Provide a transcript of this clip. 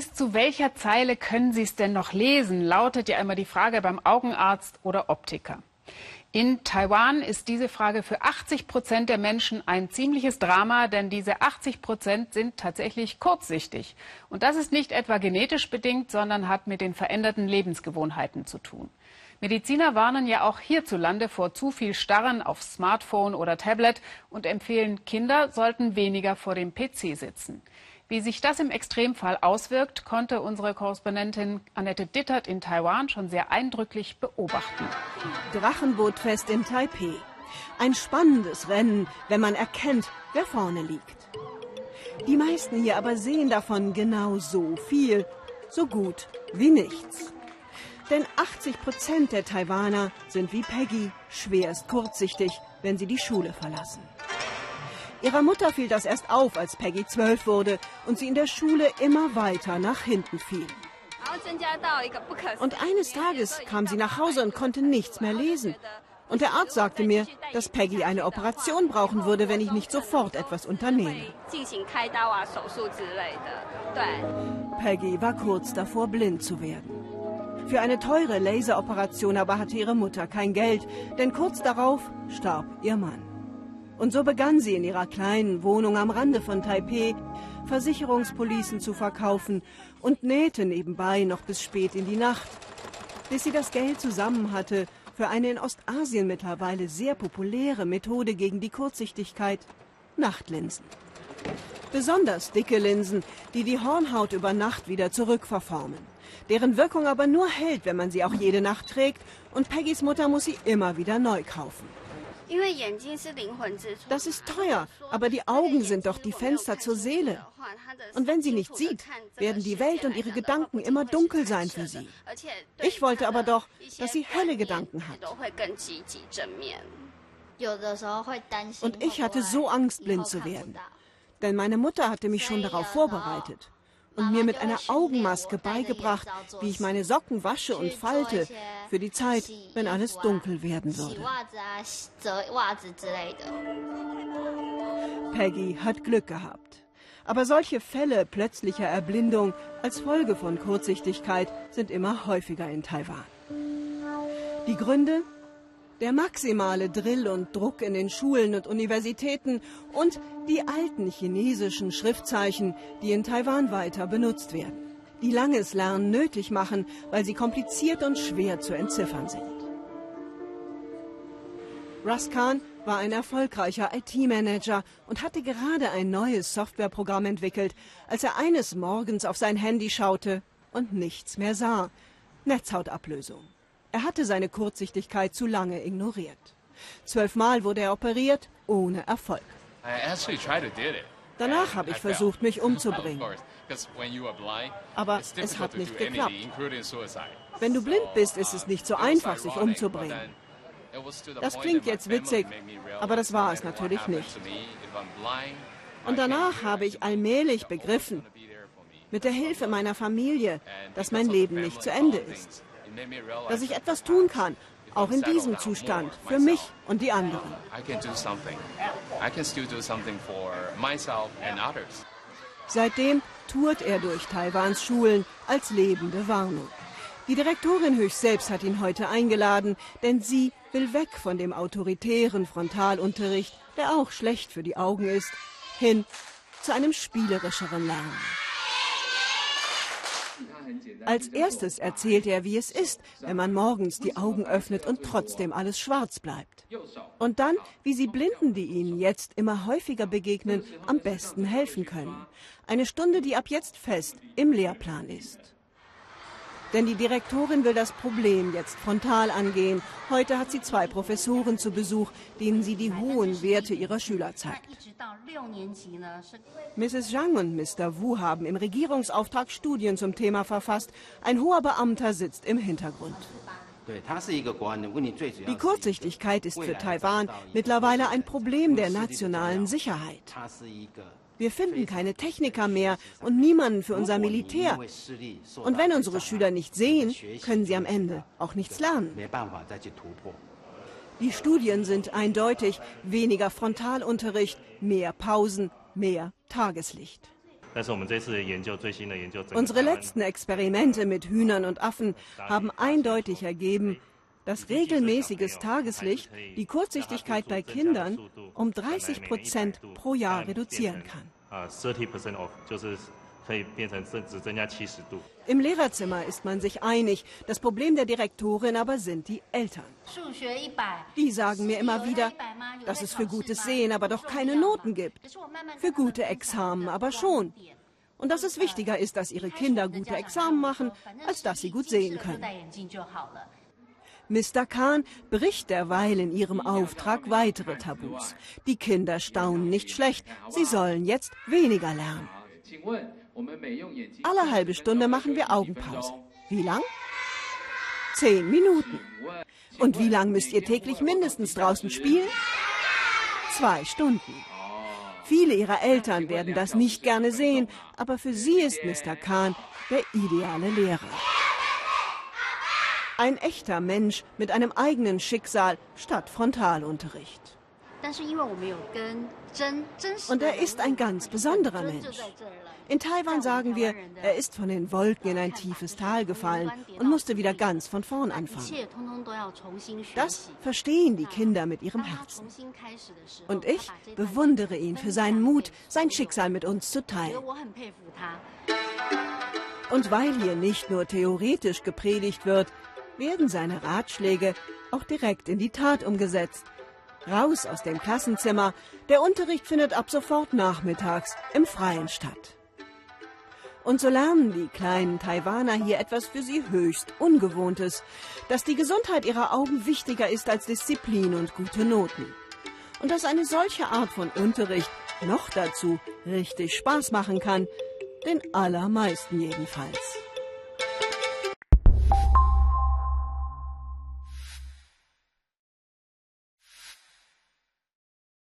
bis zu welcher Zeile können Sie es denn noch lesen? Lautet ja immer die Frage beim Augenarzt oder Optiker. In Taiwan ist diese Frage für 80 Prozent der Menschen ein ziemliches Drama, denn diese 80 Prozent sind tatsächlich kurzsichtig. Und das ist nicht etwa genetisch bedingt, sondern hat mit den veränderten Lebensgewohnheiten zu tun. Mediziner warnen ja auch hierzulande vor zu viel Starren auf Smartphone oder Tablet und empfehlen, Kinder sollten weniger vor dem PC sitzen. Wie sich das im Extremfall auswirkt, konnte unsere Korrespondentin Annette Dittert in Taiwan schon sehr eindrücklich beobachten. Drachenbootfest in Taipei. Ein spannendes Rennen, wenn man erkennt, wer vorne liegt. Die meisten hier aber sehen davon genau so viel, so gut wie nichts. Denn 80 Prozent der Taiwaner sind wie Peggy schwerst kurzsichtig, wenn sie die Schule verlassen. Ihrer Mutter fiel das erst auf, als Peggy zwölf wurde und sie in der Schule immer weiter nach hinten fiel. Und eines Tages kam sie nach Hause und konnte nichts mehr lesen. Und der Arzt sagte mir, dass Peggy eine Operation brauchen würde, wenn ich nicht sofort etwas unternehme. Peggy war kurz davor, blind zu werden. Für eine teure Laseroperation aber hatte ihre Mutter kein Geld, denn kurz darauf starb ihr Mann. Und so begann sie in ihrer kleinen Wohnung am Rande von Taipeh Versicherungspolicen zu verkaufen und nähte nebenbei noch bis spät in die Nacht, bis sie das Geld zusammen hatte für eine in Ostasien mittlerweile sehr populäre Methode gegen die Kurzsichtigkeit, Nachtlinsen. Besonders dicke Linsen, die die Hornhaut über Nacht wieder zurückverformen, deren Wirkung aber nur hält, wenn man sie auch jede Nacht trägt und Peggys Mutter muss sie immer wieder neu kaufen. Das ist teuer, aber die Augen sind doch die Fenster zur Seele. Und wenn sie nicht sieht, werden die Welt und ihre Gedanken immer dunkel sein für sie. Ich wollte aber doch, dass sie helle Gedanken hat. Und ich hatte so Angst, blind zu werden. Denn meine Mutter hatte mich schon darauf vorbereitet und mir mit einer Augenmaske beigebracht, wie ich meine Socken wasche und falte für die Zeit, wenn alles dunkel werden würde. Peggy hat Glück gehabt. Aber solche Fälle plötzlicher Erblindung als Folge von Kurzsichtigkeit sind immer häufiger in Taiwan. Die Gründe? Der maximale Drill und Druck in den Schulen und Universitäten und die alten chinesischen Schriftzeichen, die in Taiwan weiter benutzt werden, die langes Lernen nötig machen, weil sie kompliziert und schwer zu entziffern sind. Ruskan war ein erfolgreicher IT-Manager und hatte gerade ein neues Softwareprogramm entwickelt, als er eines Morgens auf sein Handy schaute und nichts mehr sah. Netzhautablösung. Er hatte seine Kurzsichtigkeit zu lange ignoriert. Zwölfmal wurde er operiert, ohne Erfolg. Danach habe ich versucht, mich umzubringen. Aber es hat nicht geklappt. Wenn du blind bist, ist es nicht so einfach, sich umzubringen. Das klingt jetzt witzig, aber das war es natürlich nicht. Und danach habe ich allmählich begriffen, mit der Hilfe meiner Familie, dass mein Leben nicht zu Ende ist dass ich etwas tun kann, auch in diesem Zustand, für mich und die anderen. Seitdem tourt er durch Taiwans Schulen als lebende Warnung. Die Direktorin höchst selbst hat ihn heute eingeladen, denn sie will weg von dem autoritären Frontalunterricht, der auch schlecht für die Augen ist, hin zu einem spielerischeren Lernen. Als erstes erzählt er, wie es ist, wenn man morgens die Augen öffnet und trotzdem alles schwarz bleibt. Und dann, wie sie Blinden, die ihnen jetzt immer häufiger begegnen, am besten helfen können. Eine Stunde, die ab jetzt fest im Lehrplan ist. Denn die Direktorin will das Problem jetzt frontal angehen. Heute hat sie zwei Professoren zu Besuch, denen sie die hohen Werte ihrer Schüler zeigt. Mrs. Zhang und Mr. Wu haben im Regierungsauftrag Studien zum Thema verfasst. Ein hoher Beamter sitzt im Hintergrund. Die Kurzsichtigkeit ist für Taiwan mittlerweile ein Problem der nationalen Sicherheit. Wir finden keine Techniker mehr und niemanden für unser Militär. Und wenn unsere Schüler nicht sehen, können sie am Ende auch nichts lernen. Die Studien sind eindeutig. Weniger Frontalunterricht, mehr Pausen, mehr Tageslicht. Unsere letzten Experimente mit Hühnern und Affen haben eindeutig ergeben, dass regelmäßiges Tageslicht die Kurzsichtigkeit bei Kindern um 30 Prozent pro Jahr reduzieren kann. Im Lehrerzimmer ist man sich einig. Das Problem der Direktorin aber sind die Eltern. Die sagen mir immer wieder, dass es für gutes Sehen aber doch keine Noten gibt. Für gute Examen aber schon. Und dass es wichtiger ist, dass ihre Kinder gute Examen machen, als dass sie gut sehen können. Mr. Kahn bricht derweil in ihrem Auftrag weitere Tabus. Die Kinder staunen nicht schlecht. Sie sollen jetzt weniger lernen. Alle halbe Stunde machen wir Augenpause. Wie lang? Zehn Minuten. Und wie lang müsst ihr täglich mindestens draußen spielen? Zwei Stunden. Viele ihrer Eltern werden das nicht gerne sehen, aber für sie ist Mr. Kahn der ideale Lehrer. Ein echter Mensch mit einem eigenen Schicksal statt Frontalunterricht. Und er ist ein ganz besonderer Mensch. In Taiwan sagen wir, er ist von den Wolken in ein tiefes Tal gefallen und musste wieder ganz von vorn anfangen. Das verstehen die Kinder mit ihrem Herzen. Und ich bewundere ihn für seinen Mut, sein Schicksal mit uns zu teilen. Und weil hier nicht nur theoretisch gepredigt wird, werden seine Ratschläge auch direkt in die Tat umgesetzt. Raus aus dem Klassenzimmer, der Unterricht findet ab sofort nachmittags im Freien statt. Und so lernen die kleinen Taiwaner hier etwas für sie höchst Ungewohntes, dass die Gesundheit ihrer Augen wichtiger ist als Disziplin und gute Noten. Und dass eine solche Art von Unterricht noch dazu richtig Spaß machen kann, den allermeisten jedenfalls.